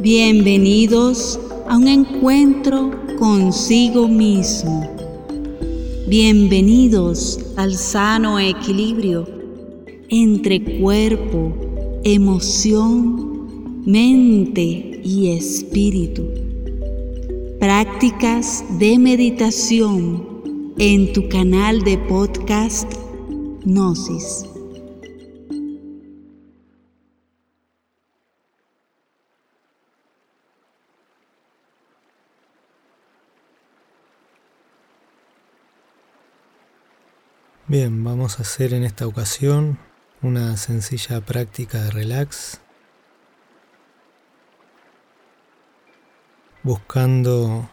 Bienvenidos a un encuentro consigo mismo. Bienvenidos al sano equilibrio entre cuerpo, emoción, mente y espíritu. Prácticas de meditación en tu canal de podcast Gnosis. Bien, vamos a hacer en esta ocasión una sencilla práctica de relax, buscando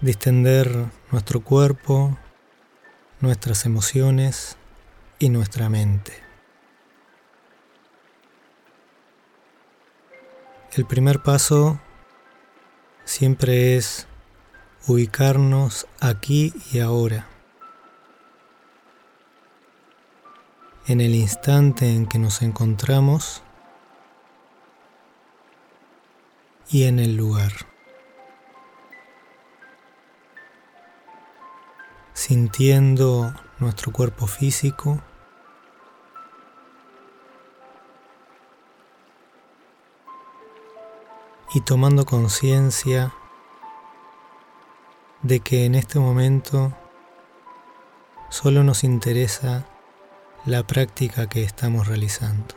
distender nuestro cuerpo, nuestras emociones y nuestra mente. El primer paso siempre es ubicarnos aquí y ahora. En el instante en que nos encontramos y en el lugar. Sintiendo nuestro cuerpo físico. Y tomando conciencia de que en este momento solo nos interesa la práctica que estamos realizando.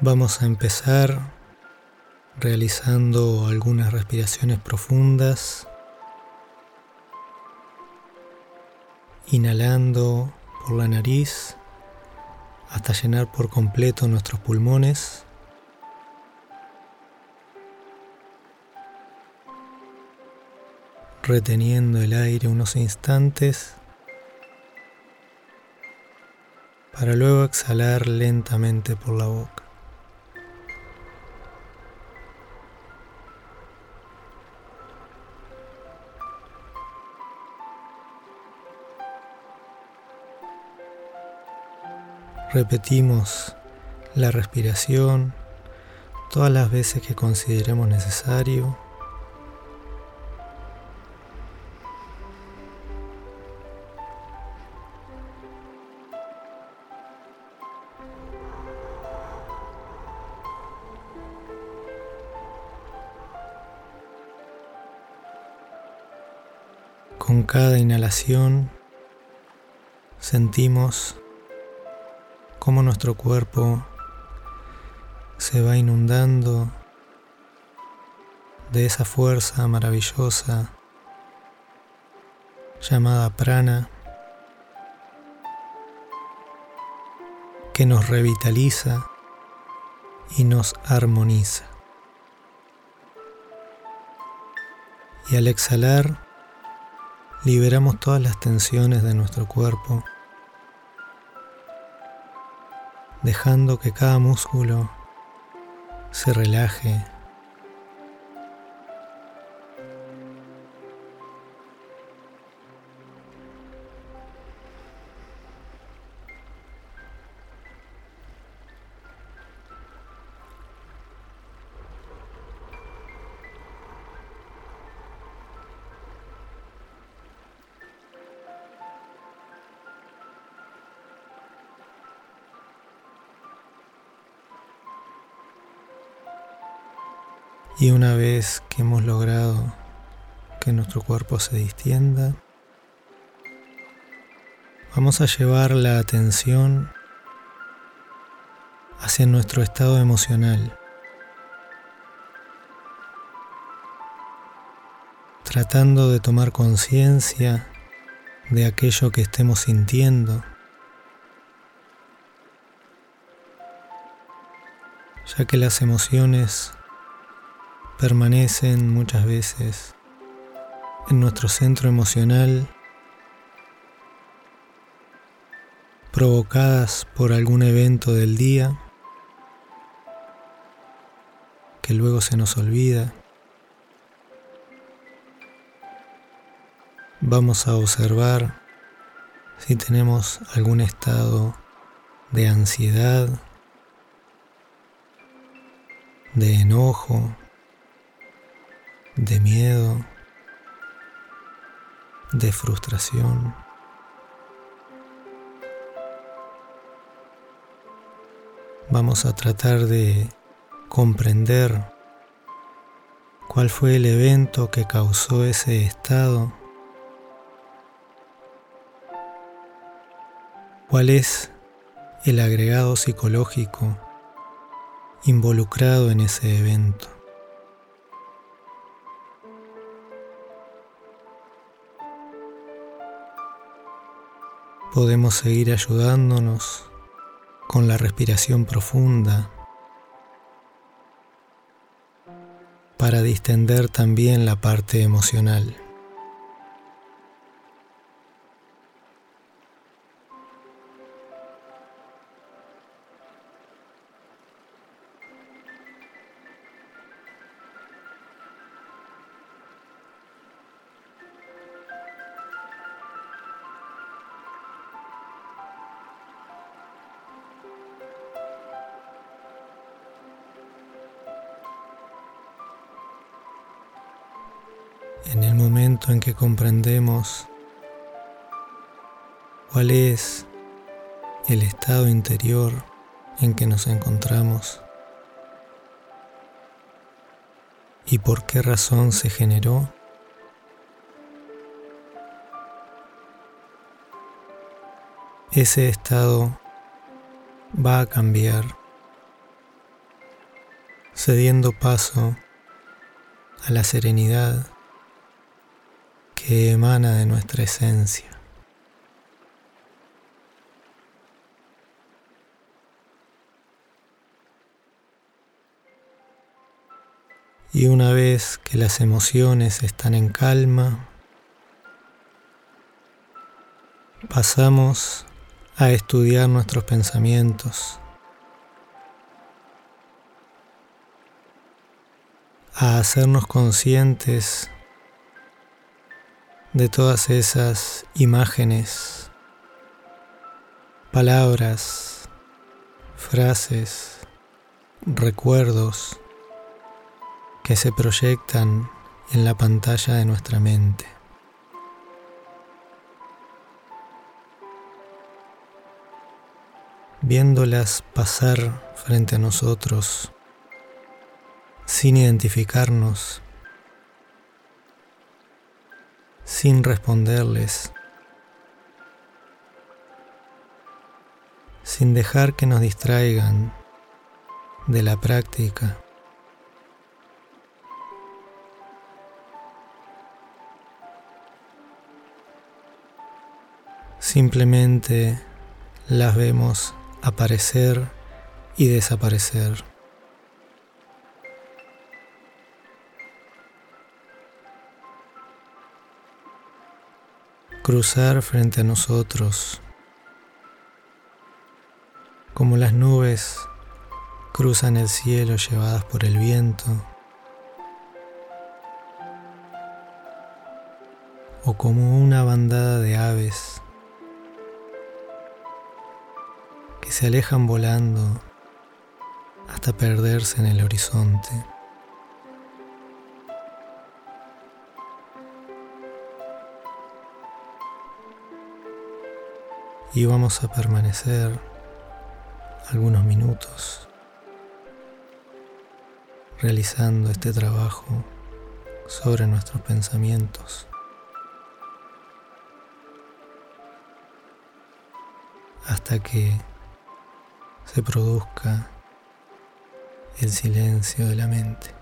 Vamos a empezar realizando algunas respiraciones profundas, inhalando por la nariz hasta llenar por completo nuestros pulmones. Reteniendo el aire unos instantes para luego exhalar lentamente por la boca. Repetimos la respiración todas las veces que consideremos necesario. Cada inhalación sentimos cómo nuestro cuerpo se va inundando de esa fuerza maravillosa llamada prana que nos revitaliza y nos armoniza. Y al exhalar, liberamos todas las tensiones de nuestro cuerpo, dejando que cada músculo se relaje Y una vez que hemos logrado que nuestro cuerpo se distienda, vamos a llevar la atención hacia nuestro estado emocional, tratando de tomar conciencia de aquello que estemos sintiendo, ya que las emociones permanecen muchas veces en nuestro centro emocional provocadas por algún evento del día que luego se nos olvida. Vamos a observar si tenemos algún estado de ansiedad, de enojo, de miedo, de frustración. Vamos a tratar de comprender cuál fue el evento que causó ese estado, cuál es el agregado psicológico involucrado en ese evento. Podemos seguir ayudándonos con la respiración profunda para distender también la parte emocional. En el momento en que comprendemos cuál es el estado interior en que nos encontramos y por qué razón se generó, ese estado va a cambiar, cediendo paso a la serenidad que emana de nuestra esencia. Y una vez que las emociones están en calma, pasamos a estudiar nuestros pensamientos, a hacernos conscientes de todas esas imágenes, palabras, frases, recuerdos que se proyectan en la pantalla de nuestra mente. Viéndolas pasar frente a nosotros sin identificarnos sin responderles, sin dejar que nos distraigan de la práctica. Simplemente las vemos aparecer y desaparecer. Cruzar frente a nosotros, como las nubes cruzan el cielo llevadas por el viento, o como una bandada de aves que se alejan volando hasta perderse en el horizonte. Y vamos a permanecer algunos minutos realizando este trabajo sobre nuestros pensamientos. hasta que se produzca el silencio de la mente.